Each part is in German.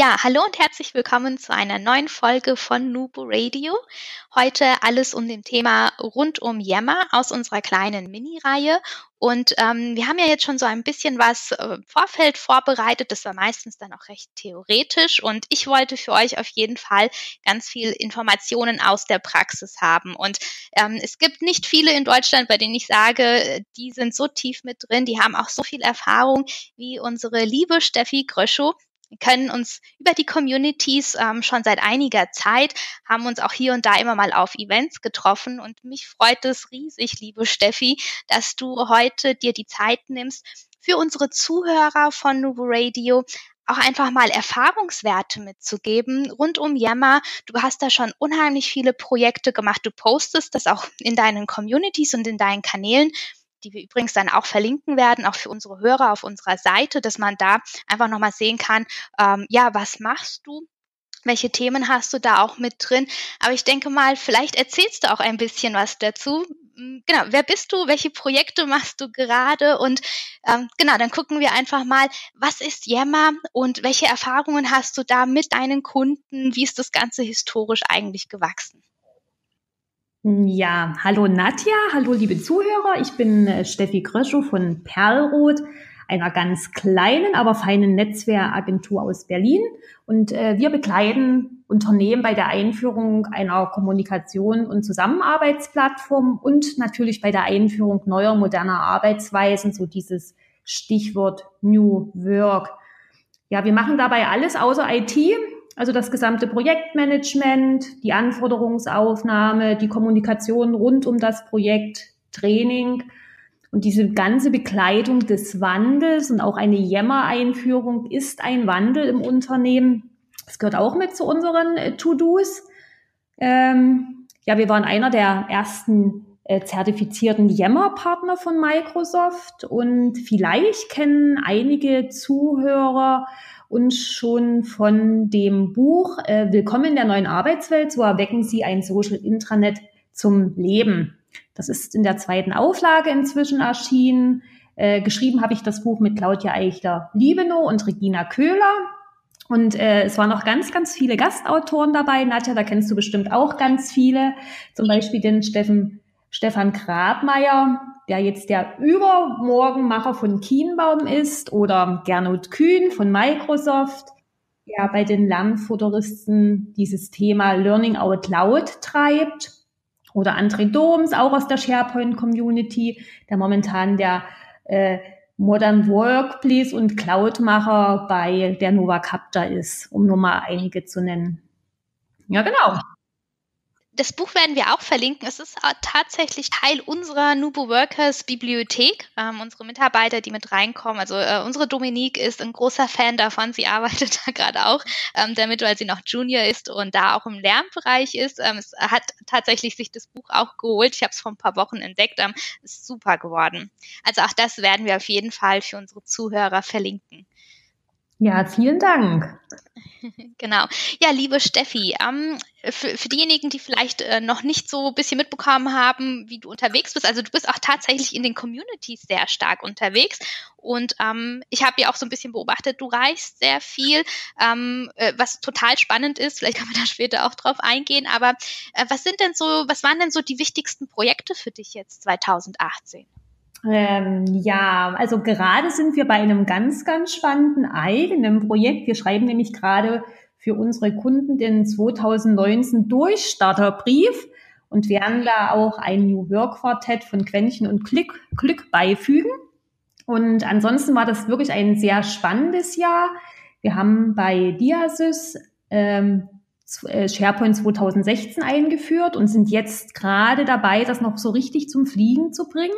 Ja, hallo und herzlich willkommen zu einer neuen Folge von Nubu Radio. Heute alles um dem Thema rund um Yammer aus unserer kleinen Mini-Reihe. Und ähm, wir haben ja jetzt schon so ein bisschen was äh, Vorfeld vorbereitet. Das war meistens dann auch recht theoretisch. Und ich wollte für euch auf jeden Fall ganz viel Informationen aus der Praxis haben. Und ähm, es gibt nicht viele in Deutschland, bei denen ich sage, die sind so tief mit drin, die haben auch so viel Erfahrung wie unsere liebe Steffi Gröschow. Wir können uns über die Communities ähm, schon seit einiger Zeit, haben uns auch hier und da immer mal auf Events getroffen und mich freut es riesig, liebe Steffi, dass du heute dir die Zeit nimmst, für unsere Zuhörer von Nuvo Radio auch einfach mal Erfahrungswerte mitzugeben rund um Yammer. Du hast da schon unheimlich viele Projekte gemacht. Du postest das auch in deinen Communities und in deinen Kanälen die wir übrigens dann auch verlinken werden, auch für unsere Hörer auf unserer Seite, dass man da einfach nochmal sehen kann, ähm, ja, was machst du? Welche Themen hast du da auch mit drin? Aber ich denke mal, vielleicht erzählst du auch ein bisschen was dazu. Hm, genau, wer bist du? Welche Projekte machst du gerade? Und ähm, genau, dann gucken wir einfach mal, was ist Yammer und welche Erfahrungen hast du da mit deinen Kunden? Wie ist das Ganze historisch eigentlich gewachsen? Ja, hallo Nadja, hallo liebe Zuhörer. Ich bin äh, Steffi Gröschow von Perlroth, einer ganz kleinen, aber feinen Netzwerkagentur aus Berlin. Und äh, wir begleiten Unternehmen bei der Einführung einer Kommunikation- und Zusammenarbeitsplattform und natürlich bei der Einführung neuer, moderner Arbeitsweisen, so dieses Stichwort New Work. Ja, wir machen dabei alles außer IT. Also das gesamte Projektmanagement, die Anforderungsaufnahme, die Kommunikation rund um das Projekt, Training und diese ganze Begleitung des Wandels und auch eine Yammer-Einführung ist ein Wandel im Unternehmen. Das gehört auch mit zu unseren äh, To-Dos. Ähm, ja, wir waren einer der ersten äh, zertifizierten Yammer-Partner von Microsoft und vielleicht kennen einige Zuhörer uns schon von dem Buch äh, Willkommen in der neuen Arbeitswelt, so erwecken Sie ein Social Intranet zum Leben. Das ist in der zweiten Auflage inzwischen erschienen. Äh, geschrieben habe ich das Buch mit Claudia Eichler-Liebenow und Regina Köhler. Und äh, es waren noch ganz, ganz viele Gastautoren dabei. Nadja, da kennst du bestimmt auch ganz viele. Zum Beispiel den Steffen, Stefan Grabmeier, der jetzt der Übermorgenmacher von Kienbaum ist oder Gernot Kühn von Microsoft, der bei den Lernfuturisten dieses Thema Learning Out Loud treibt oder André Doms, auch aus der SharePoint Community, der momentan der äh, Modern Workplace und Cloud-Macher bei der Nova Capta ist, um nur mal einige zu nennen. Ja, genau das Buch werden wir auch verlinken. Es ist äh, tatsächlich Teil unserer Nubo Workers Bibliothek. Ähm, unsere Mitarbeiter, die mit reinkommen. Also äh, unsere Dominique ist ein großer Fan davon. Sie arbeitet da gerade auch ähm, damit, weil sie noch Junior ist und da auch im Lernbereich ist. Ähm, es hat tatsächlich sich das Buch auch geholt. Ich habe es vor ein paar Wochen entdeckt. Ähm, ist super geworden. Also auch das werden wir auf jeden Fall für unsere Zuhörer verlinken. Ja, vielen Dank. Genau. Ja, liebe Steffi, ähm, für, für diejenigen, die vielleicht äh, noch nicht so ein bisschen mitbekommen haben, wie du unterwegs bist, also du bist auch tatsächlich in den Communities sehr stark unterwegs und ähm, ich habe ja auch so ein bisschen beobachtet, du reist sehr viel, ähm, äh, was total spannend ist, vielleicht kann man da später auch drauf eingehen, aber äh, was sind denn so, was waren denn so die wichtigsten Projekte für dich jetzt 2018? Ähm, ja, also gerade sind wir bei einem ganz, ganz spannenden eigenen Projekt. Wir schreiben nämlich gerade für unsere Kunden den 2019 Durchstarterbrief und werden da auch ein New Work Quartett von Quäntchen und Glück, Glück beifügen. Und ansonsten war das wirklich ein sehr spannendes Jahr. Wir haben bei Diasys ähm, äh, SharePoint 2016 eingeführt und sind jetzt gerade dabei, das noch so richtig zum Fliegen zu bringen.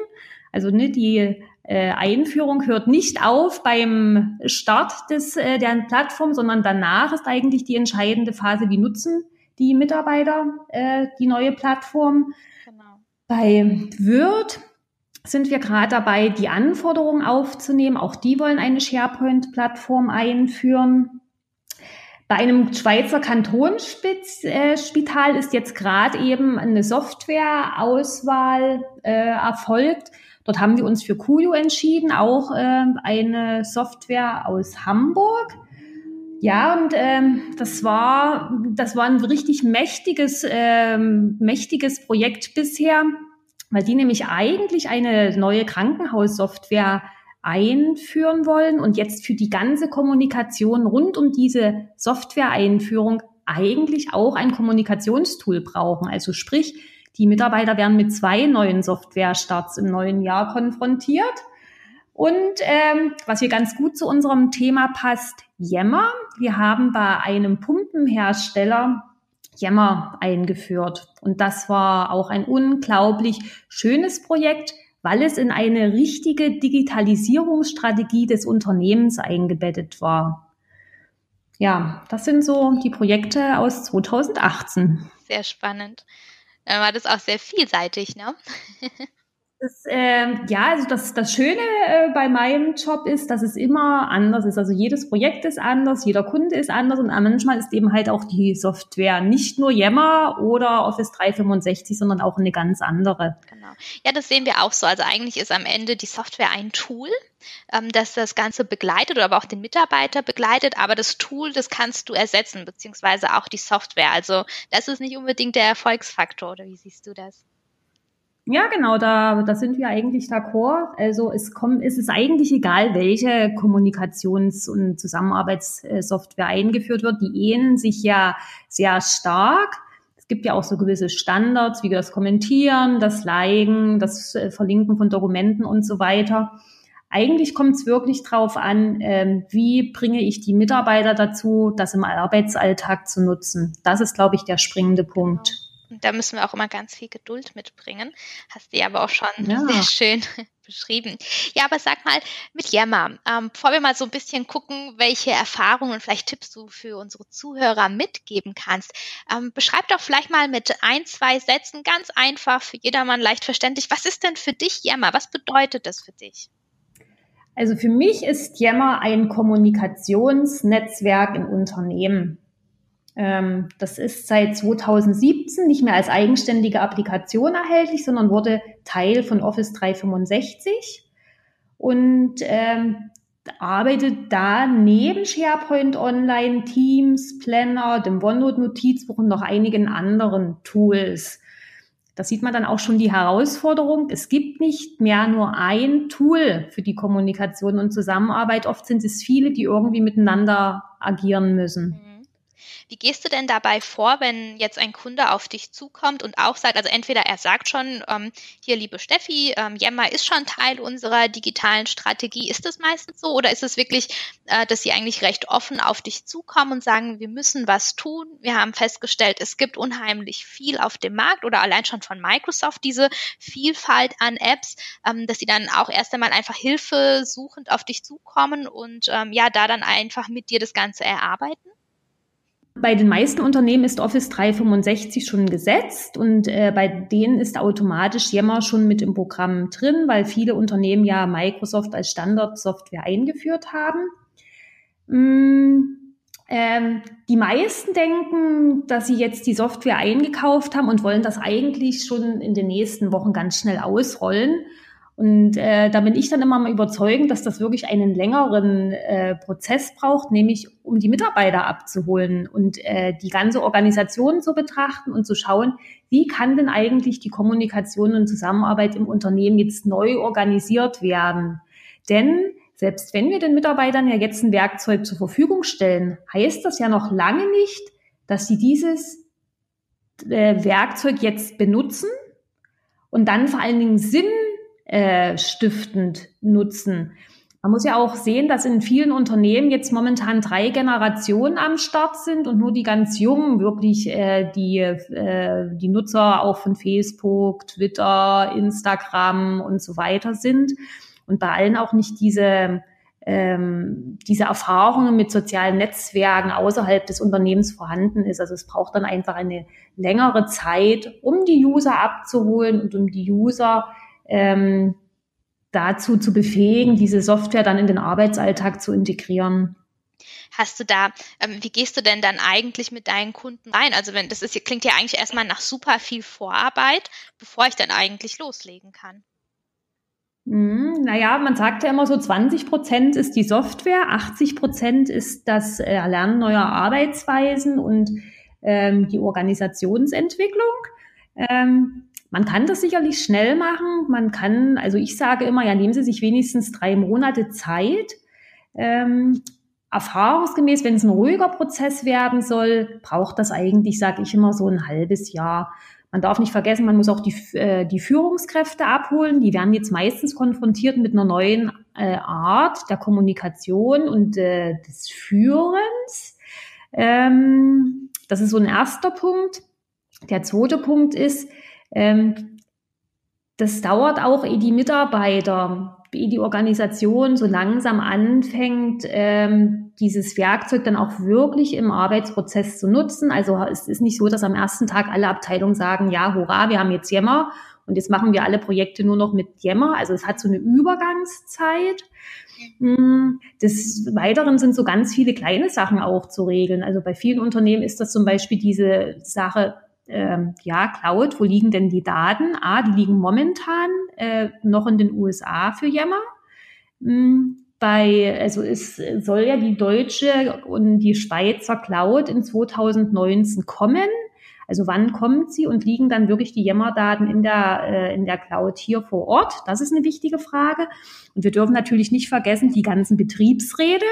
Also ne, die äh, Einführung hört nicht auf beim Start des, äh, der Plattform, sondern danach ist eigentlich die entscheidende Phase, wie nutzen die Mitarbeiter äh, die neue Plattform. Genau. Bei Word sind wir gerade dabei, die Anforderungen aufzunehmen. Auch die wollen eine SharePoint-Plattform einführen. Bei einem Schweizer Kantonsspital ist jetzt gerade eben eine Softwareauswahl äh, erfolgt Dort haben wir uns für Kuyo entschieden, auch äh, eine Software aus Hamburg. Ja, und ähm, das war das war ein richtig mächtiges ähm, mächtiges Projekt bisher, weil die nämlich eigentlich eine neue Krankenhaussoftware einführen wollen und jetzt für die ganze Kommunikation rund um diese Software-Einführung eigentlich auch ein Kommunikationstool brauchen. Also sprich, die Mitarbeiter werden mit zwei neuen Software-Starts im neuen Jahr konfrontiert. Und ähm, was hier ganz gut zu unserem Thema passt, Yammer. Wir haben bei einem Pumpenhersteller Yammer eingeführt. Und das war auch ein unglaublich schönes Projekt, weil es in eine richtige Digitalisierungsstrategie des Unternehmens eingebettet war. Ja, das sind so die Projekte aus 2018. Sehr spannend. War das auch sehr vielseitig, ne? Das, äh, ja, also das, das Schöne äh, bei meinem Job ist, dass es immer anders ist. Also jedes Projekt ist anders, jeder Kunde ist anders und manchmal ist eben halt auch die Software nicht nur Yammer oder Office 365, sondern auch eine ganz andere. Genau. Ja, das sehen wir auch so. Also eigentlich ist am Ende die Software ein Tool, ähm, das das Ganze begleitet oder aber auch den Mitarbeiter begleitet, aber das Tool, das kannst du ersetzen, beziehungsweise auch die Software. Also das ist nicht unbedingt der Erfolgsfaktor, oder wie siehst du das? Ja, genau, da, da sind wir eigentlich d'accord. Also es kommt, es ist eigentlich egal, welche Kommunikations- und Zusammenarbeitssoftware eingeführt wird. Die ähneln sich ja sehr stark. Es gibt ja auch so gewisse Standards, wie das Kommentieren, das Liken, das äh, Verlinken von Dokumenten und so weiter. Eigentlich kommt es wirklich drauf an, ähm, wie bringe ich die Mitarbeiter dazu, das im Arbeitsalltag zu nutzen. Das ist, glaube ich, der springende Punkt. Und da müssen wir auch immer ganz viel Geduld mitbringen. Hast du ja aber auch schon ja. sehr schön beschrieben. Ja, aber sag mal, mit Yammer, ähm, bevor wir mal so ein bisschen gucken, welche Erfahrungen und vielleicht Tipps du für unsere Zuhörer mitgeben kannst, ähm, beschreib doch vielleicht mal mit ein, zwei Sätzen ganz einfach für jedermann leicht verständlich, was ist denn für dich Yammer? Was bedeutet das für dich? Also für mich ist Yammer ein Kommunikationsnetzwerk in Unternehmen. Ähm, das ist seit 2017 nicht mehr als eigenständige Applikation erhältlich, sondern wurde Teil von Office 365 und ähm, arbeitet da neben SharePoint Online, Teams, Planner, dem OneNote Notizbuch und noch einigen anderen Tools. Da sieht man dann auch schon die Herausforderung. Es gibt nicht mehr nur ein Tool für die Kommunikation und Zusammenarbeit. Oft sind es viele, die irgendwie miteinander agieren müssen. Wie gehst du denn dabei vor, wenn jetzt ein Kunde auf dich zukommt und auch sagt, also entweder er sagt schon, ähm, hier liebe Steffi, ähm, Yammer ist schon Teil unserer digitalen Strategie. Ist das meistens so oder ist es wirklich, äh, dass sie eigentlich recht offen auf dich zukommen und sagen, wir müssen was tun? Wir haben festgestellt, es gibt unheimlich viel auf dem Markt oder allein schon von Microsoft diese Vielfalt an Apps, ähm, dass sie dann auch erst einmal einfach Hilfe suchend auf dich zukommen und ähm, ja, da dann einfach mit dir das Ganze erarbeiten? Bei den meisten Unternehmen ist Office 365 schon gesetzt und äh, bei denen ist automatisch Yammer schon mit im Programm drin, weil viele Unternehmen ja Microsoft als Standardsoftware eingeführt haben. Mm, ähm, die meisten denken, dass sie jetzt die Software eingekauft haben und wollen das eigentlich schon in den nächsten Wochen ganz schnell ausrollen. Und äh, da bin ich dann immer mal überzeugend, dass das wirklich einen längeren äh, Prozess braucht, nämlich um die Mitarbeiter abzuholen und äh, die ganze Organisation zu betrachten und zu schauen, wie kann denn eigentlich die Kommunikation und Zusammenarbeit im Unternehmen jetzt neu organisiert werden. Denn selbst wenn wir den Mitarbeitern ja jetzt ein Werkzeug zur Verfügung stellen, heißt das ja noch lange nicht, dass sie dieses äh, Werkzeug jetzt benutzen und dann vor allen Dingen Sinn äh, stiftend nutzen. Man muss ja auch sehen, dass in vielen Unternehmen jetzt momentan drei Generationen am Start sind und nur die ganz Jungen wirklich äh, die, äh, die Nutzer auch von Facebook, Twitter, Instagram und so weiter sind und bei allen auch nicht diese ähm, diese Erfahrungen mit sozialen Netzwerken außerhalb des Unternehmens vorhanden ist. Also es braucht dann einfach eine längere Zeit, um die User abzuholen und um die User ähm, dazu zu befähigen, diese Software dann in den Arbeitsalltag zu integrieren. Hast du da, ähm, wie gehst du denn dann eigentlich mit deinen Kunden rein? Also wenn das ist, klingt ja eigentlich erstmal nach super viel Vorarbeit, bevor ich dann eigentlich loslegen kann. Hm, naja, man sagt ja immer so, 20 Prozent ist die Software, 80 Prozent ist das äh, Erlernen neuer Arbeitsweisen und ähm, die Organisationsentwicklung. Ähm, man kann das sicherlich schnell machen. Man kann, also ich sage immer, ja, nehmen Sie sich wenigstens drei Monate Zeit. Ähm, erfahrungsgemäß, wenn es ein ruhiger Prozess werden soll, braucht das eigentlich, sage ich immer, so ein halbes Jahr. Man darf nicht vergessen, man muss auch die, äh, die Führungskräfte abholen. Die werden jetzt meistens konfrontiert mit einer neuen äh, Art der Kommunikation und äh, des Führens. Ähm, das ist so ein erster Punkt. Der zweite Punkt ist, das dauert auch, ehe die Mitarbeiter, ehe die Organisation so langsam anfängt, ähm, dieses Werkzeug dann auch wirklich im Arbeitsprozess zu nutzen. Also es ist nicht so, dass am ersten Tag alle Abteilungen sagen, ja, hurra, wir haben jetzt Yammer und jetzt machen wir alle Projekte nur noch mit Yammer. Also es hat so eine Übergangszeit. Hm, des Weiteren sind so ganz viele kleine Sachen auch zu regeln. Also bei vielen Unternehmen ist das zum Beispiel diese Sache, ähm, ja, Cloud, wo liegen denn die Daten? Ah, die liegen momentan äh, noch in den USA für Yammer. Hm, bei, also es soll ja die deutsche und die Schweizer Cloud in 2019 kommen. Also wann kommt sie und liegen dann wirklich die Yammer-Daten in der, äh, in der Cloud hier vor Ort? Das ist eine wichtige Frage. Und wir dürfen natürlich nicht vergessen, die ganzen Betriebsräte,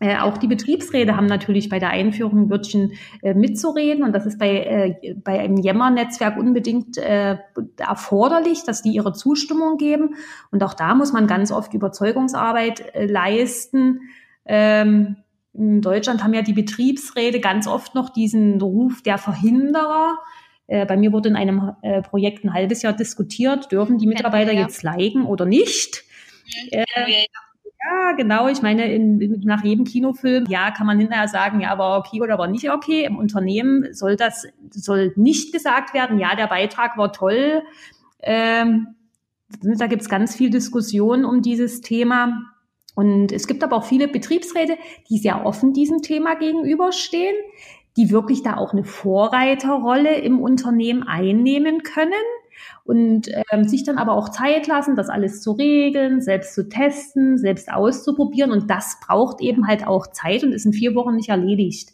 äh, auch die Betriebsräte haben natürlich bei der Einführung ein Wörtchen äh, mitzureden und das ist bei, äh, bei einem Yammer-Netzwerk unbedingt äh, erforderlich, dass die ihre Zustimmung geben. Und auch da muss man ganz oft Überzeugungsarbeit äh, leisten. Ähm, in Deutschland haben ja die Betriebsräte ganz oft noch diesen Ruf der Verhinderer. Bei mir wurde in einem Projekt ein halbes Jahr diskutiert, dürfen die Mitarbeiter jetzt liken oder nicht. Mhm. Ja, genau. Ich meine, in, nach jedem Kinofilm, ja, kann man hinterher sagen, ja, war okay oder war nicht okay. Im Unternehmen soll das, soll nicht gesagt werden, ja, der Beitrag war toll. Ähm, da gibt's ganz viel Diskussion um dieses Thema. Und es gibt aber auch viele Betriebsräte, die sehr offen diesem Thema gegenüberstehen, die wirklich da auch eine Vorreiterrolle im Unternehmen einnehmen können und ähm, sich dann aber auch Zeit lassen, das alles zu regeln, selbst zu testen, selbst auszuprobieren. Und das braucht eben halt auch Zeit und ist in vier Wochen nicht erledigt.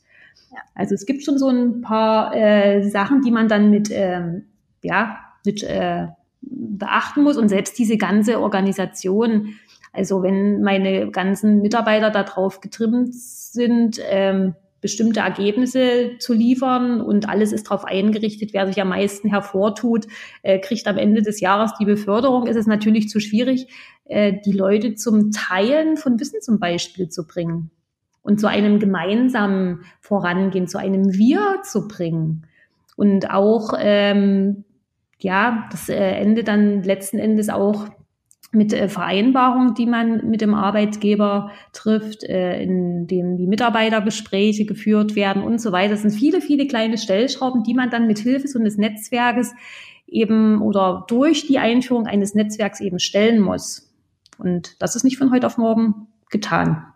Ja. Also es gibt schon so ein paar äh, Sachen, die man dann mit, ähm, ja, mit äh, beachten muss. Und selbst diese ganze Organisation, also wenn meine ganzen Mitarbeiter darauf getrimmt sind, ähm, bestimmte Ergebnisse zu liefern und alles ist darauf eingerichtet, wer sich am meisten hervortut, äh, kriegt am Ende des Jahres die Beförderung. Ist es natürlich zu schwierig, äh, die Leute zum Teilen von Wissen zum Beispiel zu bringen und zu einem gemeinsamen Vorangehen, zu einem Wir zu bringen. Und auch, ähm, ja, das äh, Ende dann letzten Endes auch mit äh, Vereinbarungen, die man mit dem Arbeitgeber trifft, äh, in dem die Mitarbeitergespräche geführt werden und so weiter. Das sind viele, viele kleine Stellschrauben, die man dann mit Hilfe so eines Netzwerkes eben oder durch die Einführung eines Netzwerks eben stellen muss. Und das ist nicht von heute auf morgen getan.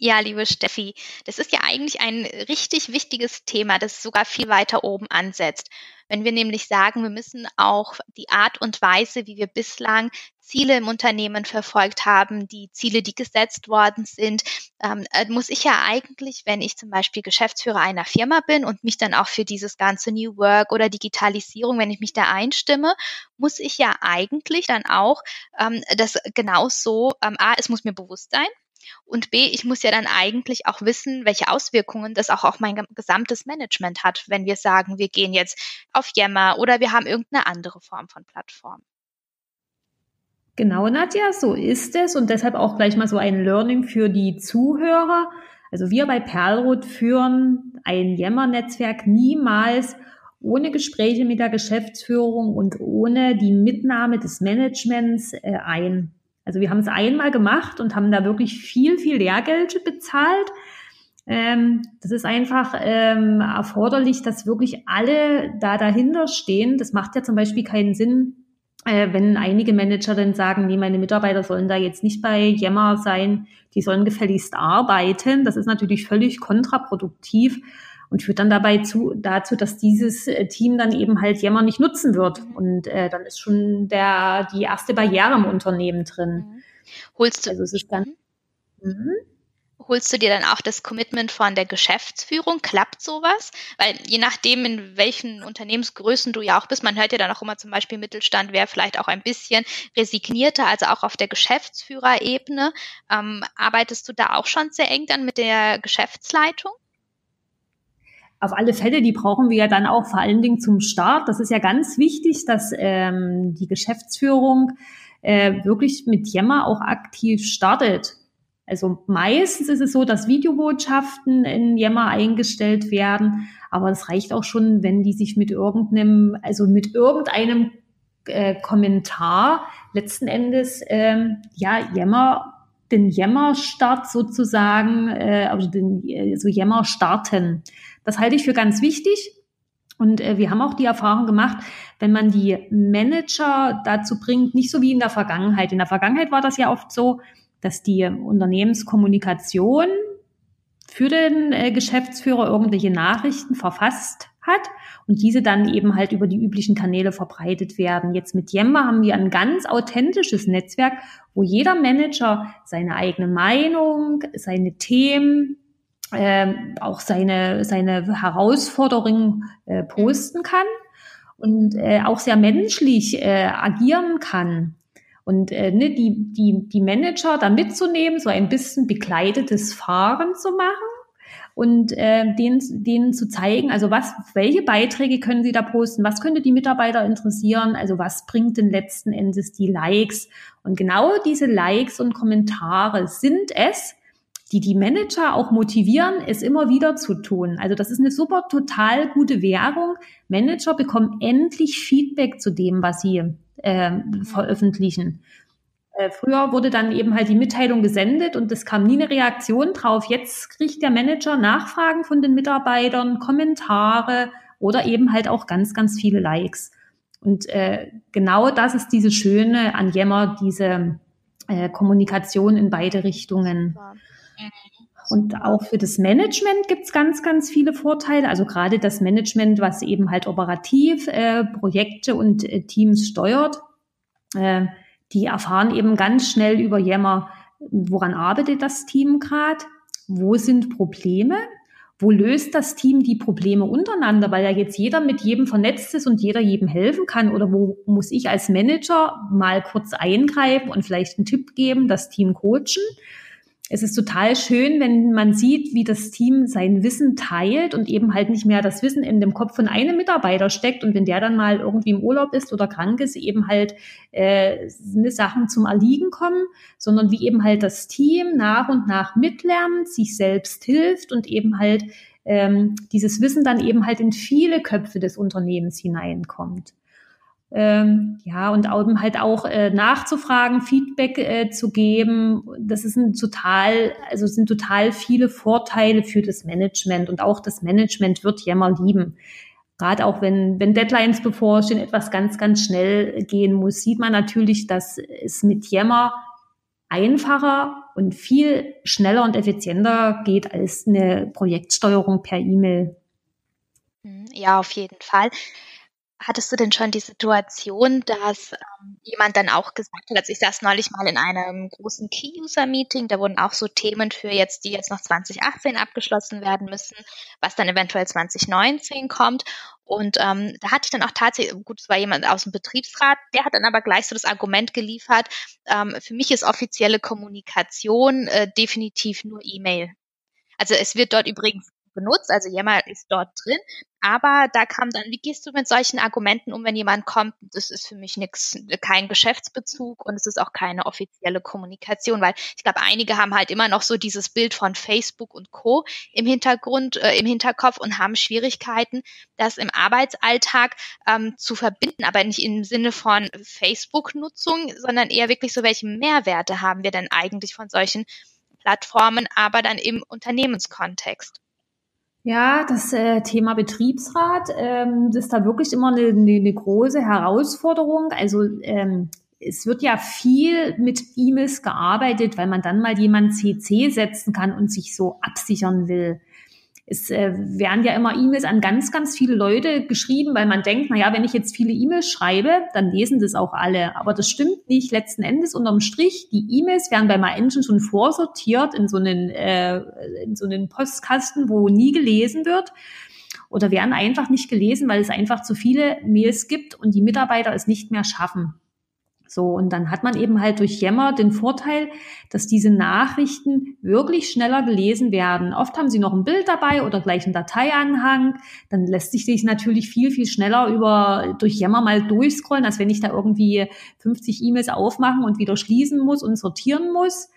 Ja, liebe Steffi, das ist ja eigentlich ein richtig wichtiges Thema, das sogar viel weiter oben ansetzt. Wenn wir nämlich sagen, wir müssen auch die Art und Weise, wie wir bislang Ziele im Unternehmen verfolgt haben, die Ziele, die gesetzt worden sind, ähm, äh, muss ich ja eigentlich, wenn ich zum Beispiel Geschäftsführer einer Firma bin und mich dann auch für dieses ganze New Work oder Digitalisierung, wenn ich mich da einstimme, muss ich ja eigentlich dann auch ähm, das genauso, ähm, A, es muss mir bewusst sein, und B, ich muss ja dann eigentlich auch wissen, welche Auswirkungen das auch auf mein gesamtes Management hat, wenn wir sagen, wir gehen jetzt auf Yammer oder wir haben irgendeine andere Form von Plattform. Genau, Nadja, so ist es und deshalb auch gleich mal so ein Learning für die Zuhörer. Also wir bei Perlroth führen ein Yammer-Netzwerk niemals ohne Gespräche mit der Geschäftsführung und ohne die Mitnahme des Managements äh, ein. Also wir haben es einmal gemacht und haben da wirklich viel, viel Lehrgeld bezahlt. Ähm, das ist einfach ähm, erforderlich, dass wirklich alle da dahinter stehen. Das macht ja zum Beispiel keinen Sinn, äh, wenn einige Manager dann sagen, nee, meine Mitarbeiter sollen da jetzt nicht bei Yammer sein, die sollen gefälligst arbeiten. Das ist natürlich völlig kontraproduktiv. Und führt dann dabei zu, dazu, dass dieses äh, Team dann eben halt Yammer nicht nutzen wird. Mhm. Und äh, dann ist schon der, die erste Barriere im Unternehmen drin. Mhm. Holst du, also es ist dann, mhm. mhm holst du dir dann auch das Commitment von der Geschäftsführung? Klappt sowas? Weil je nachdem, in welchen Unternehmensgrößen du ja auch bist, man hört ja dann auch immer zum Beispiel Mittelstand wäre vielleicht auch ein bisschen resignierter, also auch auf der Geschäftsführerebene. Ähm, arbeitest du da auch schon sehr eng dann mit der Geschäftsleitung? Auf alle Fälle, die brauchen wir ja dann auch vor allen Dingen zum Start. Das ist ja ganz wichtig, dass ähm, die Geschäftsführung äh, wirklich mit Yammer auch aktiv startet. Also meistens ist es so, dass Videobotschaften in Yammer eingestellt werden, aber es reicht auch schon, wenn die sich mit irgendeinem, also mit irgendeinem äh, Kommentar letzten Endes ähm, ja Yammer den Yammer-Start sozusagen, äh, also den äh, so Yammer starten. Das halte ich für ganz wichtig. Und äh, wir haben auch die Erfahrung gemacht, wenn man die Manager dazu bringt, nicht so wie in der Vergangenheit. In der Vergangenheit war das ja oft so, dass die Unternehmenskommunikation für den äh, Geschäftsführer irgendwelche Nachrichten verfasst hat und diese dann eben halt über die üblichen Kanäle verbreitet werden. Jetzt mit Yammer haben wir ein ganz authentisches Netzwerk, wo jeder Manager seine eigene Meinung, seine Themen, äh, auch seine, seine Herausforderungen äh, posten kann und äh, auch sehr menschlich äh, agieren kann. Und äh, ne, die, die, die Manager da mitzunehmen, so ein bisschen begleitetes Fahren zu machen und äh, denen, denen zu zeigen, also was, welche Beiträge können sie da posten, was könnte die Mitarbeiter interessieren, also was bringt denn letzten Endes die Likes. Und genau diese Likes und Kommentare sind es, die die Manager auch motivieren, es immer wieder zu tun. Also das ist eine super, total gute Währung. Manager bekommen endlich Feedback zu dem, was sie äh, veröffentlichen. Äh, früher wurde dann eben halt die Mitteilung gesendet und es kam nie eine Reaktion drauf. Jetzt kriegt der Manager Nachfragen von den Mitarbeitern, Kommentare oder eben halt auch ganz, ganz viele Likes. Und äh, genau das ist diese Schöne an Yammer, diese äh, Kommunikation in beide Richtungen. Und auch für das Management gibt's ganz, ganz viele Vorteile. Also gerade das Management, was eben halt operativ äh, Projekte und äh, Teams steuert, äh, die erfahren eben ganz schnell über Yammer, woran arbeitet das Team gerade, wo sind Probleme, wo löst das Team die Probleme untereinander, weil ja jetzt jeder mit jedem vernetzt ist und jeder jedem helfen kann oder wo muss ich als Manager mal kurz eingreifen und vielleicht einen Tipp geben, das Team coachen es ist total schön, wenn man sieht, wie das Team sein Wissen teilt und eben halt nicht mehr das Wissen in dem Kopf von einem Mitarbeiter steckt und wenn der dann mal irgendwie im Urlaub ist oder krank ist, eben halt äh, Sachen zum Erliegen kommen, sondern wie eben halt das Team nach und nach mitlernt, sich selbst hilft und eben halt ähm, dieses Wissen dann eben halt in viele Köpfe des Unternehmens hineinkommt. Ähm, ja, und halt auch äh, nachzufragen, Feedback äh, zu geben. Das ist ein total, also sind total viele Vorteile für das Management und auch das Management wird Yammer lieben. Gerade auch wenn, wenn Deadlines bevorstehen, etwas ganz, ganz schnell gehen muss, sieht man natürlich, dass es mit Yammer einfacher und viel schneller und effizienter geht als eine Projektsteuerung per E-Mail. Ja, auf jeden Fall. Hattest du denn schon die Situation, dass ähm, jemand dann auch gesagt hat, also ich saß neulich mal in einem großen Key-User-Meeting, da wurden auch so Themen für jetzt, die jetzt noch 2018 abgeschlossen werden müssen, was dann eventuell 2019 kommt. Und ähm, da hatte ich dann auch tatsächlich, gut, es war jemand aus dem Betriebsrat, der hat dann aber gleich so das Argument geliefert, ähm, für mich ist offizielle Kommunikation äh, definitiv nur E-Mail. Also es wird dort übrigens benutzt, also Yammer ist dort drin, aber da kam dann, wie gehst du mit solchen Argumenten um, wenn jemand kommt, das ist für mich nichts, kein Geschäftsbezug und es ist auch keine offizielle Kommunikation, weil ich glaube, einige haben halt immer noch so dieses Bild von Facebook und Co. im Hintergrund, äh, im Hinterkopf und haben Schwierigkeiten, das im Arbeitsalltag ähm, zu verbinden, aber nicht im Sinne von Facebook-Nutzung, sondern eher wirklich so, welche Mehrwerte haben wir denn eigentlich von solchen Plattformen, aber dann im Unternehmenskontext. Ja, das äh, Thema Betriebsrat ähm, das ist da wirklich immer eine, eine, eine große Herausforderung. Also ähm, es wird ja viel mit E-Mails gearbeitet, weil man dann mal jemand CC setzen kann und sich so absichern will. Es äh, werden ja immer E-Mails an ganz, ganz viele Leute geschrieben, weil man denkt, na ja, wenn ich jetzt viele E-Mails schreibe, dann lesen das auch alle. Aber das stimmt nicht. Letzten Endes unterm Strich, die E-Mails werden bei MyEngine schon vorsortiert in so einen, äh, in so einen Postkasten, wo nie gelesen wird oder werden einfach nicht gelesen, weil es einfach zu viele Mails gibt und die Mitarbeiter es nicht mehr schaffen. So, und dann hat man eben halt durch Yammer den Vorteil, dass diese Nachrichten wirklich schneller gelesen werden. Oft haben sie noch ein Bild dabei oder gleich einen Dateianhang. Dann lässt sich das natürlich viel, viel schneller über, durch Yammer mal durchscrollen, als wenn ich da irgendwie 50 E-Mails aufmachen und wieder schließen muss und sortieren muss.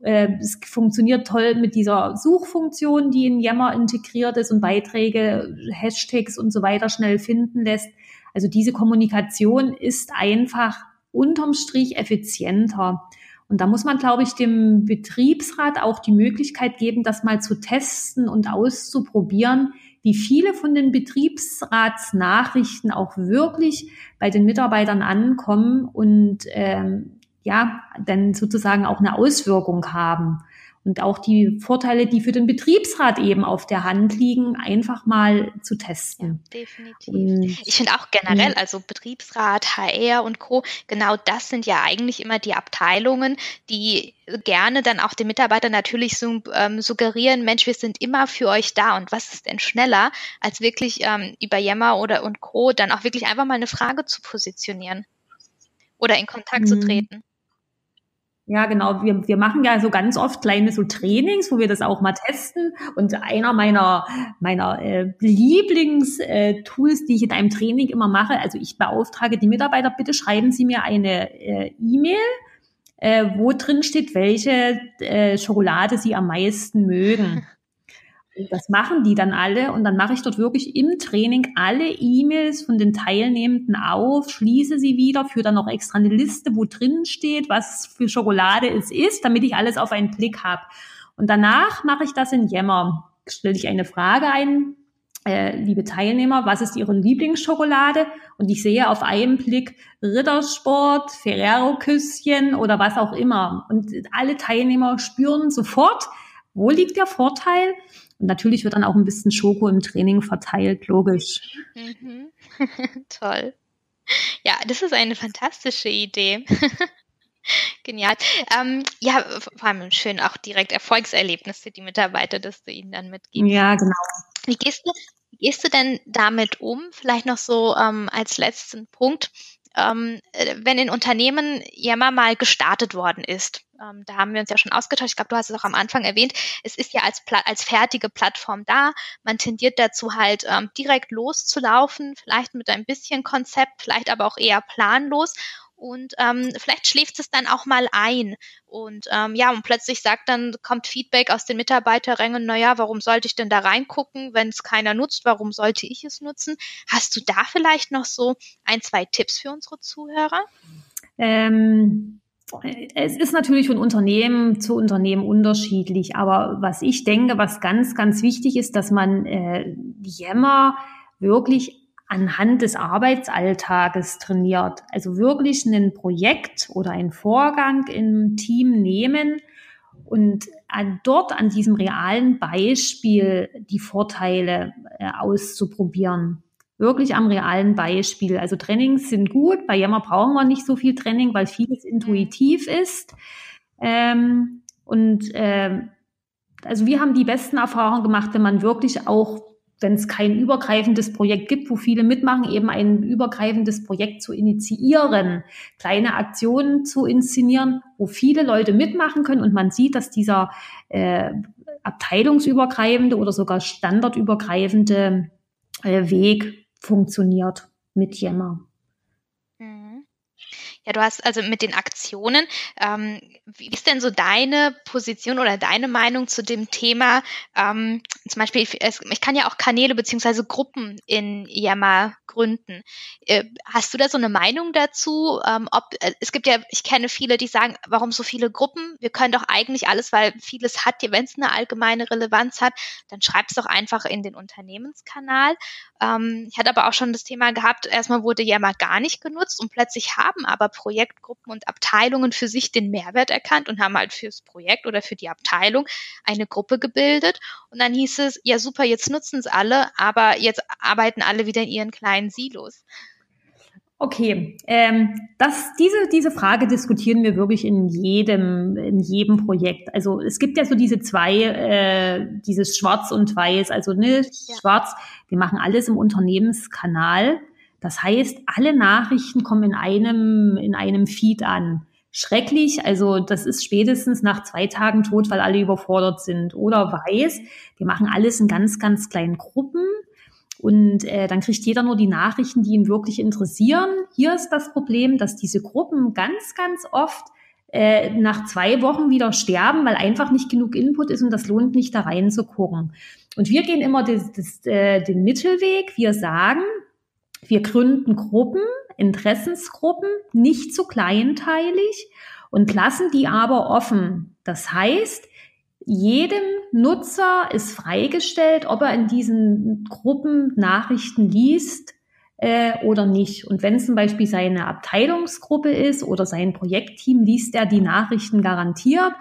Äh, es funktioniert toll mit dieser Suchfunktion, die in Yammer integriert ist und Beiträge, Hashtags und so weiter schnell finden lässt. Also diese Kommunikation ist einfach unterm Strich effizienter. Und da muss man, glaube ich, dem Betriebsrat auch die Möglichkeit geben, das mal zu testen und auszuprobieren, wie viele von den Betriebsratsnachrichten auch wirklich bei den Mitarbeitern ankommen und ähm, ja, dann sozusagen auch eine Auswirkung haben und auch die Vorteile, die für den Betriebsrat eben auf der Hand liegen, einfach mal zu testen. Ja, definitiv. Und, ich finde auch generell, also Betriebsrat, HR und Co., genau das sind ja eigentlich immer die Abteilungen, die gerne dann auch den Mitarbeitern natürlich so, ähm, suggerieren, Mensch, wir sind immer für euch da und was ist denn schneller, als wirklich ähm, über Yammer oder und Co. dann auch wirklich einfach mal eine Frage zu positionieren oder in Kontakt mhm. zu treten. Ja, genau. Wir, wir machen ja so ganz oft kleine so Trainings, wo wir das auch mal testen. Und einer meiner, meiner äh, Lieblingstools, äh, die ich in einem Training immer mache, also ich beauftrage die Mitarbeiter, bitte schreiben Sie mir eine äh, E-Mail, äh, wo drin steht, welche äh, Schokolade Sie am meisten mögen. Das machen die dann alle und dann mache ich dort wirklich im Training alle E-Mails von den Teilnehmenden auf, schließe sie wieder, führe dann noch extra eine Liste, wo drin steht, was für Schokolade es ist, damit ich alles auf einen Blick habe. Und danach mache ich das in Yammer. Stelle ich eine Frage ein, äh, liebe Teilnehmer, was ist Ihre Lieblingsschokolade? Und ich sehe auf einen Blick Rittersport, Ferrero-Küsschen oder was auch immer. Und alle Teilnehmer spüren sofort, wo liegt der Vorteil? Natürlich wird dann auch ein bisschen Schoko im Training verteilt, logisch. Mhm. Toll. Ja, das ist eine fantastische Idee. Genial. Ähm, ja, vor allem schön auch direkt Erfolgserlebnis für die Mitarbeiter, dass du ihnen dann mitgibst. Ja, genau. Wie gehst du, wie gehst du denn damit um? Vielleicht noch so ähm, als letzten Punkt ähm, äh, wenn in Unternehmen Yammer mal gestartet worden ist. Ähm, da haben wir uns ja schon ausgetauscht. Ich glaube, du hast es auch am Anfang erwähnt. Es ist ja als, als fertige Plattform da. Man tendiert dazu halt ähm, direkt loszulaufen, vielleicht mit ein bisschen Konzept, vielleicht aber auch eher planlos und ähm, vielleicht schläft es dann auch mal ein. Und ähm, ja, und plötzlich sagt dann, kommt Feedback aus den Mitarbeiterrängen, naja, warum sollte ich denn da reingucken, wenn es keiner nutzt, warum sollte ich es nutzen? Hast du da vielleicht noch so ein, zwei Tipps für unsere Zuhörer? Ähm es ist natürlich von Unternehmen zu Unternehmen unterschiedlich, aber was ich denke, was ganz, ganz wichtig ist, dass man äh, Yammer wirklich anhand des Arbeitsalltages trainiert. Also wirklich ein Projekt oder ein Vorgang im Team nehmen und an, dort an diesem realen Beispiel die Vorteile äh, auszuprobieren. Wirklich am realen Beispiel. Also Trainings sind gut. Bei Yammer brauchen wir nicht so viel Training, weil vieles intuitiv ist. Ähm, und äh, also wir haben die besten Erfahrungen gemacht, wenn man wirklich auch wenn es kein übergreifendes Projekt gibt, wo viele mitmachen, eben ein übergreifendes Projekt zu initiieren, kleine Aktionen zu inszenieren, wo viele Leute mitmachen können und man sieht, dass dieser äh, abteilungsübergreifende oder sogar standardübergreifende äh, Weg funktioniert mit Yammer. Ja, du hast also mit den Aktionen, ähm, wie ist denn so deine Position oder deine Meinung zu dem Thema? Ähm, zum Beispiel, ich, ich kann ja auch Kanäle beziehungsweise Gruppen in Yammer gründen. Äh, hast du da so eine Meinung dazu? Ähm, ob äh, es gibt ja, ich kenne viele, die sagen, warum so viele Gruppen? Wir können doch eigentlich alles, weil vieles hat, wenn es eine allgemeine Relevanz hat, dann schreib es doch einfach in den Unternehmenskanal. Ähm, ich hatte aber auch schon das Thema gehabt, erstmal wurde Yammer gar nicht genutzt und plötzlich haben aber Projektgruppen und Abteilungen für sich den Mehrwert erkannt und haben halt fürs Projekt oder für die Abteilung eine Gruppe gebildet. Und dann hieß es, ja super, jetzt nutzen es alle, aber jetzt arbeiten alle wieder in ihren kleinen Silos. Okay, ähm, das, diese, diese Frage diskutieren wir wirklich in jedem, in jedem Projekt. Also es gibt ja so diese zwei, äh, dieses Schwarz und Weiß, also ne, ja. Schwarz, wir machen alles im Unternehmenskanal. Das heißt, alle Nachrichten kommen in einem, in einem Feed an. Schrecklich, also das ist spätestens nach zwei Tagen tot, weil alle überfordert sind. Oder weiß, wir machen alles in ganz, ganz kleinen Gruppen und äh, dann kriegt jeder nur die Nachrichten, die ihn wirklich interessieren. Hier ist das Problem, dass diese Gruppen ganz, ganz oft äh, nach zwei Wochen wieder sterben, weil einfach nicht genug Input ist und das lohnt nicht, da reinzugucken. Und wir gehen immer das, das, äh, den Mittelweg. Wir sagen, wir gründen Gruppen, Interessensgruppen, nicht zu kleinteilig und lassen die aber offen. Das heißt, jedem Nutzer ist freigestellt, ob er in diesen Gruppen Nachrichten liest äh, oder nicht. Und wenn es zum Beispiel seine Abteilungsgruppe ist oder sein Projektteam, liest er die Nachrichten garantiert.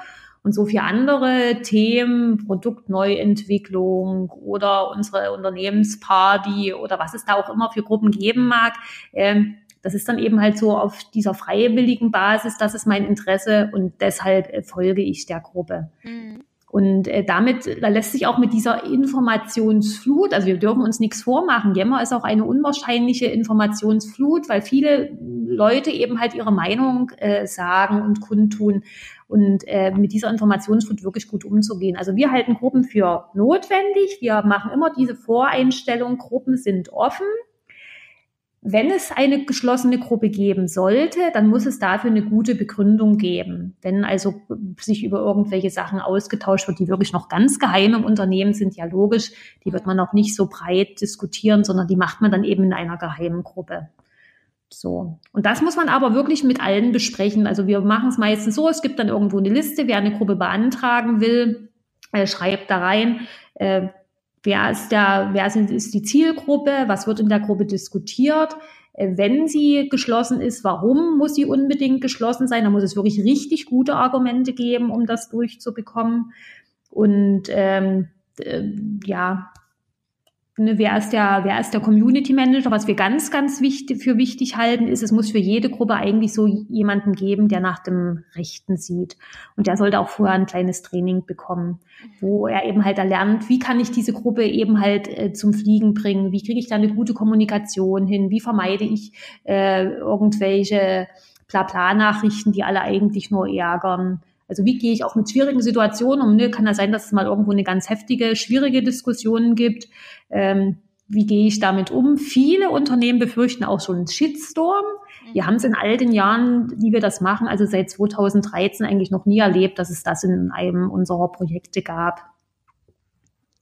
Und so für andere Themen, Produktneuentwicklung oder unsere Unternehmensparty oder was es da auch immer für Gruppen geben mag, äh, das ist dann eben halt so auf dieser freiwilligen Basis, das ist mein Interesse und deshalb folge ich der Gruppe. Mhm. Und äh, damit, da lässt sich auch mit dieser Informationsflut, also wir dürfen uns nichts vormachen. Yammer ist auch eine unwahrscheinliche Informationsflut, weil viele Leute eben halt ihre Meinung äh, sagen und kundtun und äh, mit dieser Informationsflut wirklich gut umzugehen. Also wir halten Gruppen für notwendig. Wir machen immer diese Voreinstellung, Gruppen sind offen. Wenn es eine geschlossene Gruppe geben sollte, dann muss es dafür eine gute Begründung geben. Wenn also sich über irgendwelche Sachen ausgetauscht wird, die wirklich noch ganz geheim im Unternehmen sind, ja logisch, die wird man auch nicht so breit diskutieren, sondern die macht man dann eben in einer geheimen Gruppe. So. Und das muss man aber wirklich mit allen besprechen. Also wir machen es meistens so, es gibt dann irgendwo eine Liste, wer eine Gruppe beantragen will, äh, schreibt da rein, äh, Wer ist der, wer sind, ist die Zielgruppe? Was wird in der Gruppe diskutiert? Äh, wenn sie geschlossen ist, warum muss sie unbedingt geschlossen sein? Da muss es wirklich richtig gute Argumente geben, um das durchzubekommen. Und ähm, äh, ja, Ne, wer ist der, wer ist der Community Manager? Was wir ganz, ganz wichtig, für wichtig halten, ist, es muss für jede Gruppe eigentlich so jemanden geben, der nach dem Rechten sieht. Und der sollte auch vorher ein kleines Training bekommen, wo er eben halt erlernt, wie kann ich diese Gruppe eben halt äh, zum Fliegen bringen? Wie kriege ich da eine gute Kommunikation hin? Wie vermeide ich äh, irgendwelche Blabla-Nachrichten, die alle eigentlich nur ärgern? Also wie gehe ich auch mit schwierigen Situationen um? Ne? Kann ja sein, dass es mal irgendwo eine ganz heftige, schwierige Diskussion gibt. Ähm, wie gehe ich damit um? Viele Unternehmen befürchten auch so einen Shitstorm. Wir mhm. haben es in all den Jahren, die wir das machen, also seit 2013 eigentlich noch nie erlebt, dass es das in einem unserer Projekte gab.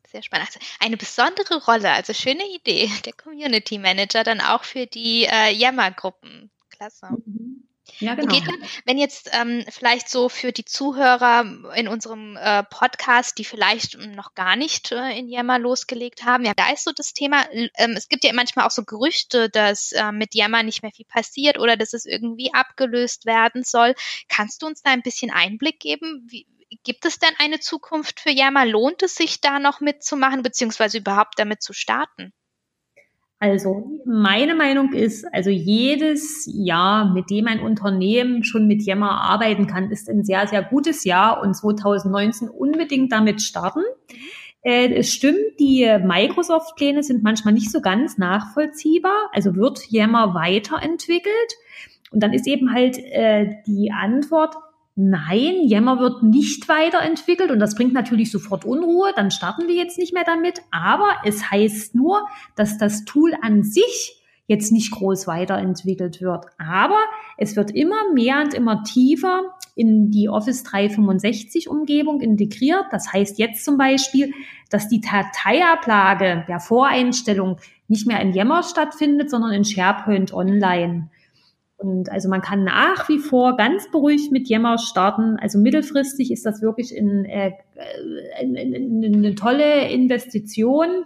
Sehr spannend. Also eine besondere Rolle, also schöne Idee, der Community Manager dann auch für die äh, Yammer-Gruppen. Klasse. Mhm. Ja, genau. Geht dann, wenn jetzt ähm, vielleicht so für die Zuhörer in unserem äh, Podcast, die vielleicht noch gar nicht äh, in Yammer losgelegt haben, ja, da ist so das Thema, ähm, es gibt ja manchmal auch so Gerüchte, dass äh, mit Yammer nicht mehr viel passiert oder dass es irgendwie abgelöst werden soll. Kannst du uns da ein bisschen Einblick geben? Wie, gibt es denn eine Zukunft für Yammer? Lohnt es sich da noch mitzumachen, beziehungsweise überhaupt damit zu starten? Also meine Meinung ist, also jedes Jahr, mit dem ein Unternehmen schon mit Yammer arbeiten kann, ist ein sehr, sehr gutes Jahr und 2019 unbedingt damit starten. Äh, es stimmt, die Microsoft-Pläne sind manchmal nicht so ganz nachvollziehbar. Also wird Yammer weiterentwickelt? Und dann ist eben halt äh, die Antwort, Nein, Yammer wird nicht weiterentwickelt und das bringt natürlich sofort Unruhe. Dann starten wir jetzt nicht mehr damit. Aber es heißt nur, dass das Tool an sich jetzt nicht groß weiterentwickelt wird. Aber es wird immer mehr und immer tiefer in die Office 365 Umgebung integriert. Das heißt jetzt zum Beispiel, dass die Dateiablage der Voreinstellung nicht mehr in Yammer stattfindet, sondern in SharePoint Online. Und also man kann nach wie vor ganz beruhigt mit Yammer starten. Also mittelfristig ist das wirklich in, äh, in, in, in eine tolle Investition.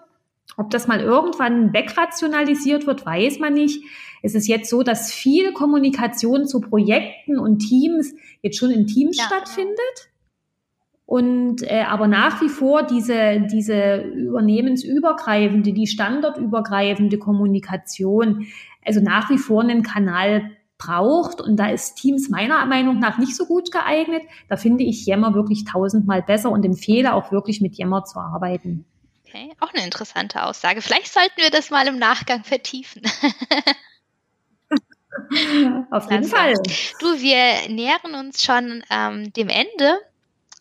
Ob das mal irgendwann wegrationalisiert wird, weiß man nicht. Es ist jetzt so, dass viel Kommunikation zu Projekten und Teams jetzt schon in Teams ja, stattfindet. Und äh, aber nach wie vor diese, diese übernehmensübergreifende, die standardübergreifende Kommunikation, also nach wie vor einen Kanal braucht. Und da ist Teams meiner Meinung nach nicht so gut geeignet. Da finde ich Yammer wirklich tausendmal besser und empfehle auch wirklich mit Yammer zu arbeiten. Okay, auch eine interessante Aussage. Vielleicht sollten wir das mal im Nachgang vertiefen. Auf jeden Fall. Du, wir nähern uns schon ähm, dem Ende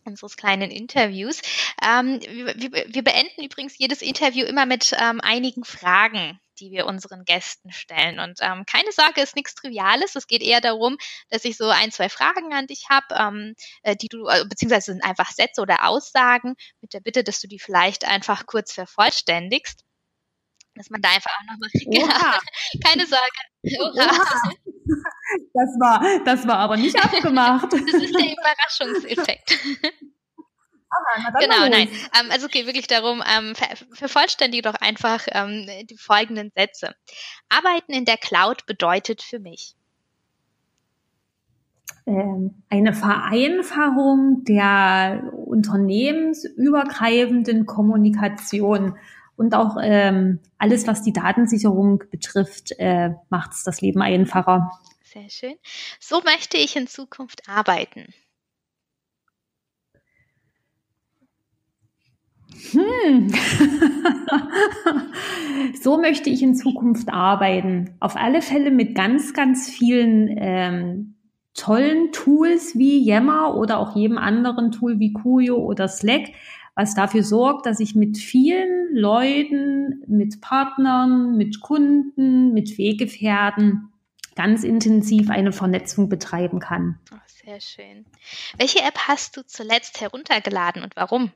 unseres kleinen Interviews. Ähm, wir, wir, beenden übrigens jedes Interview immer mit ähm, einigen Fragen, die wir unseren Gästen stellen. Und ähm, keine Sorge, ist nichts Triviales. Es geht eher darum, dass ich so ein, zwei Fragen an dich habe, ähm, äh, die du, äh, beziehungsweise sind einfach Sätze oder Aussagen mit der Bitte, dass du die vielleicht einfach kurz vervollständigst. Dass man da einfach auch nochmal. Ja, keine Sorge. Oha. Das war, das war aber nicht abgemacht. das ist der Überraschungseffekt. Ah, genau, nein. Ähm, also okay, wirklich darum, ähm, ver vervollständige doch einfach ähm, die folgenden Sätze. Arbeiten in der Cloud bedeutet für mich ähm, eine Vereinfachung der unternehmensübergreifenden Kommunikation und auch ähm, alles, was die Datensicherung betrifft, äh, macht es das Leben einfacher. Sehr schön. So möchte ich in Zukunft arbeiten. Hm. so möchte ich in Zukunft arbeiten. Auf alle Fälle mit ganz, ganz vielen ähm, tollen Tools wie Yammer oder auch jedem anderen Tool wie Kuyo oder Slack, was dafür sorgt, dass ich mit vielen Leuten, mit Partnern, mit Kunden, mit Weggefährten ganz intensiv eine Vernetzung betreiben kann. Oh, sehr schön. Welche App hast du zuletzt heruntergeladen und warum?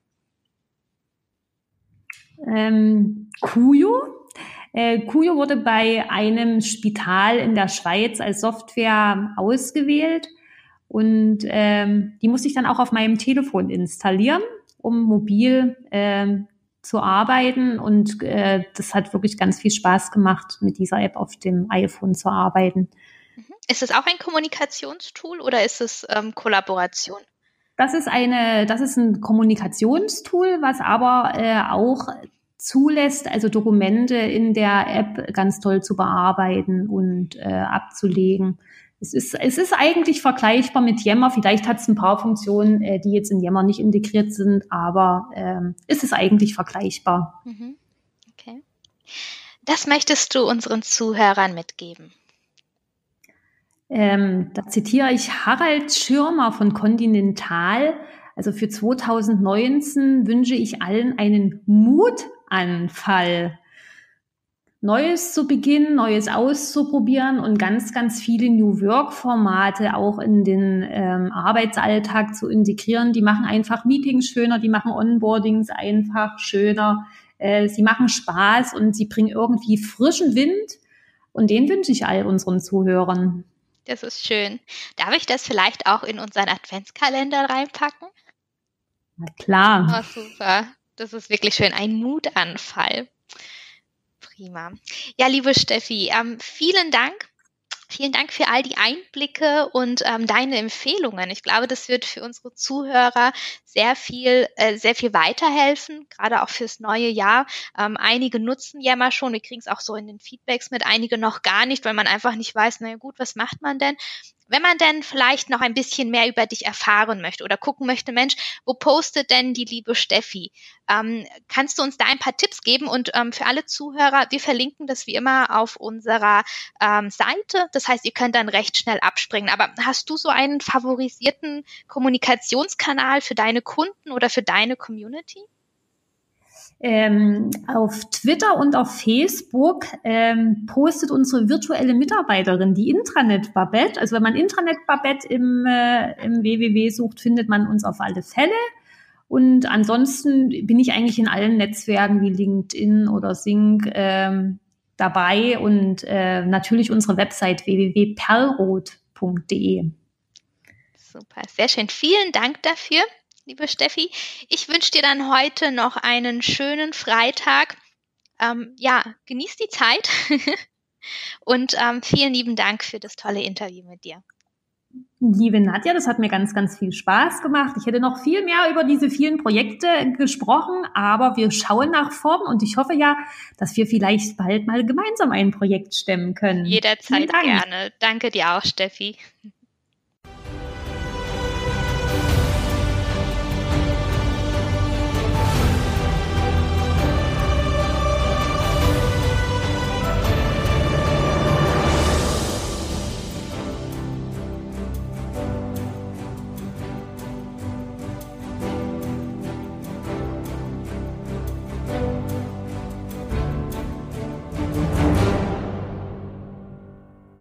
Ähm, Kuyo. Äh, Kuyo wurde bei einem Spital in der Schweiz als Software ausgewählt und ähm, die musste ich dann auch auf meinem Telefon installieren, um mobil ähm, zu arbeiten und äh, das hat wirklich ganz viel Spaß gemacht, mit dieser App auf dem iPhone zu arbeiten. Mhm. Ist es auch ein Kommunikationstool oder ist es ähm, Kollaboration? Das ist eine, das ist ein Kommunikationstool, was aber äh, auch zulässt, also Dokumente in der App ganz toll zu bearbeiten und äh, abzulegen. Es ist, es ist eigentlich vergleichbar mit Yammer. Vielleicht hat es ein paar Funktionen, äh, die jetzt in Yammer nicht integriert sind, aber ähm, es ist eigentlich vergleichbar. Mhm. Okay. Das möchtest du unseren Zuhörern mitgeben. Ähm, da zitiere ich Harald Schirmer von Continental. Also für 2019 wünsche ich allen einen Mutanfall. Neues zu beginnen, Neues auszuprobieren und ganz, ganz viele New Work-Formate auch in den ähm, Arbeitsalltag zu integrieren. Die machen einfach Meetings schöner, die machen Onboardings einfach schöner. Äh, sie machen Spaß und sie bringen irgendwie frischen Wind. Und den wünsche ich all unseren Zuhörern. Das ist schön. Darf ich das vielleicht auch in unseren Adventskalender reinpacken? Na klar. Oh, super. Das ist wirklich schön. Ein Mutanfall. Prima. Ja, liebe Steffi, ähm, vielen Dank Vielen Dank für all die Einblicke und ähm, deine Empfehlungen. Ich glaube, das wird für unsere Zuhörer sehr viel, äh, sehr viel weiterhelfen, gerade auch fürs neue Jahr. Ähm, einige nutzen ja mal schon, wir kriegen es auch so in den Feedbacks mit, einige noch gar nicht, weil man einfach nicht weiß, na gut, was macht man denn? Wenn man denn vielleicht noch ein bisschen mehr über dich erfahren möchte oder gucken möchte, Mensch, wo postet denn die liebe Steffi? Ähm, kannst du uns da ein paar Tipps geben? Und ähm, für alle Zuhörer, wir verlinken das wie immer auf unserer ähm, Seite. Das heißt, ihr könnt dann recht schnell abspringen. Aber hast du so einen favorisierten Kommunikationskanal für deine Kunden oder für deine Community? Ähm, auf Twitter und auf Facebook ähm, postet unsere virtuelle Mitarbeiterin, die Intranet Babette. Also wenn man Intranet Babette im, äh, im WWW sucht, findet man uns auf alle Fälle. Und ansonsten bin ich eigentlich in allen Netzwerken wie LinkedIn oder Sync ähm, dabei und äh, natürlich unsere Website www.perlrot.de. Super, sehr schön. Vielen Dank dafür liebe Steffi. Ich wünsche dir dann heute noch einen schönen Freitag. ähm, ja, genießt die Zeit und ähm, vielen lieben Dank für das tolle Interview mit dir. Liebe Nadja, das hat mir ganz, ganz viel Spaß gemacht. Ich hätte noch viel mehr über diese vielen Projekte gesprochen, aber wir schauen nach vorn und ich hoffe ja, dass wir vielleicht bald mal gemeinsam ein Projekt stemmen können. Jederzeit gerne. Danke dir auch, Steffi.